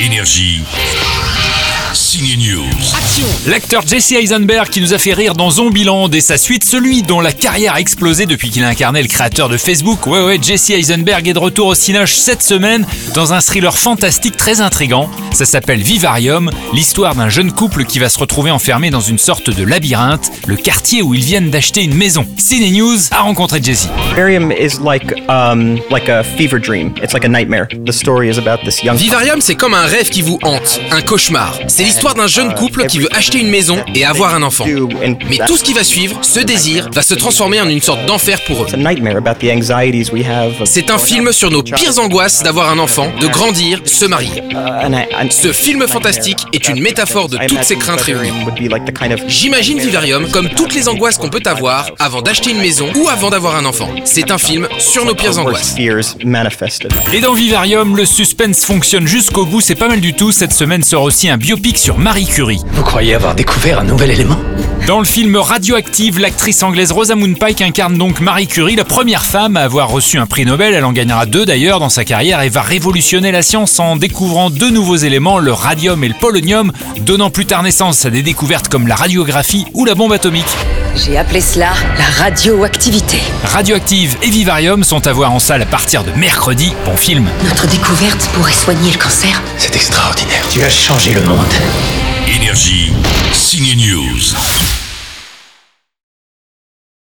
Énergie. Signe News. L'acteur Jesse Eisenberg qui nous a fait rire dans Zombieland et sa suite, celui dont la carrière a explosé depuis qu'il a incarné le créateur de Facebook. Ouais ouais, Jesse Eisenberg est de retour au Cinoche cette semaine dans un thriller fantastique très intrigant. Ça s'appelle Vivarium, l'histoire d'un jeune couple qui va se retrouver enfermé dans une sorte de labyrinthe, le quartier où ils viennent d'acheter une maison. Cine News a rencontré Jesse. Vivarium is like um, like a fever dream. It's like a nightmare. The story is about this young Vivarium, c'est comme un rêve qui vous hante, un cauchemar. C'est l'histoire d'un jeune couple qui veut acheter une maison et avoir un enfant. Mais tout ce qui va suivre, ce désir, va se transformer en une sorte d'enfer pour eux. C'est un film sur nos pires angoisses d'avoir un enfant, de grandir, se marier. Ce film fantastique est une métaphore de toutes ces craintes réunies. J'imagine Vivarium comme toutes les angoisses qu'on peut avoir avant d'acheter une maison ou avant d'avoir un enfant. C'est un film sur nos pires angoisses. Et dans Vivarium, le suspense fonctionne jusqu'au bout, c'est pas mal du tout. Cette semaine sort aussi un biopic sur Marie Curie. Vous croyez avoir découvert un nouvel élément? Dans le film Radioactive, l'actrice anglaise Rosamund Pike incarne donc Marie Curie, la première femme à avoir reçu un prix Nobel. Elle en gagnera deux d'ailleurs dans sa carrière et va révolutionner la science en découvrant deux nouveaux éléments, le radium et le polonium, donnant plus tard naissance à des découvertes comme la radiographie ou la bombe atomique. J'ai appelé cela la radioactivité. Radioactive et Vivarium sont à voir en salle à partir de mercredi. Bon film. Notre découverte pourrait soigner le cancer. C'est extraordinaire. Tu as changé le monde. Énergie. Signe News.